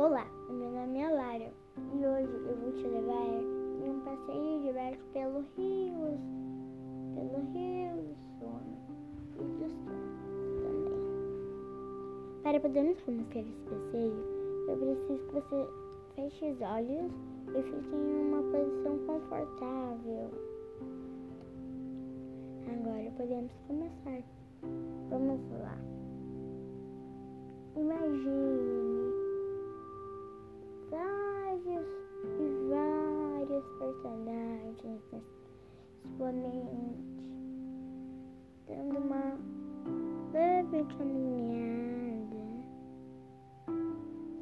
Olá, meu nome é Lara e hoje eu vou te levar em um passeio de barco pelo rio, pelo rio do sono e do sono também. Para podermos começar esse passeio, eu preciso que você feche os olhos e fique em uma posição confortável. Agora podemos começar. Vamos lá. Imagine caminhada.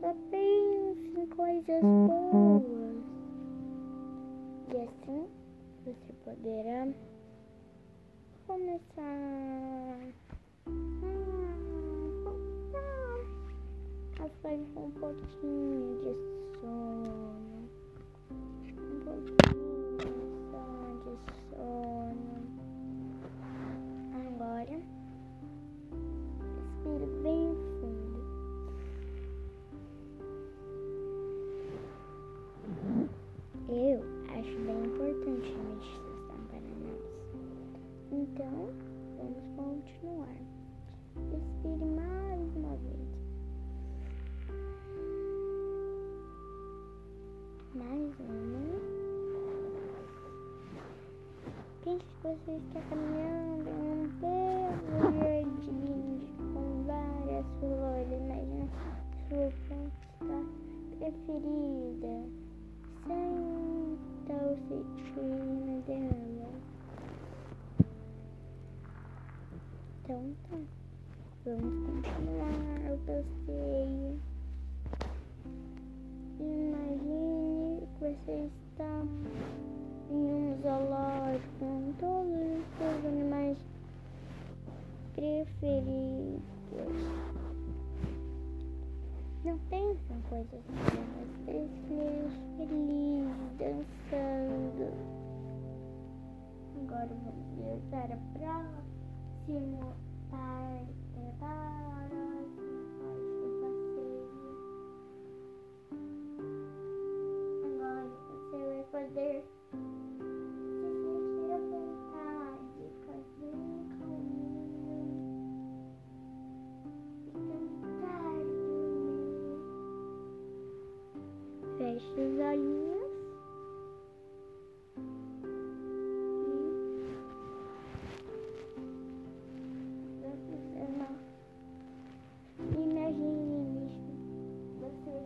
Só pense em coisas boas. E assim você poderá começar a fazer um pouquinho de sono. Que você está caminhando em um belo jardim com várias flores, mas na sua planta preferida. Senta o cetim dela. Então tá. Vamos continuar o passeio. Imagine que você está preferidos. Não pense em coisas boas, prefiro felizes, dançando. Agora vamos ver para a próxima parte, para a próxima parte do passeio. Agora você vai poder Feche os olhinhos. E você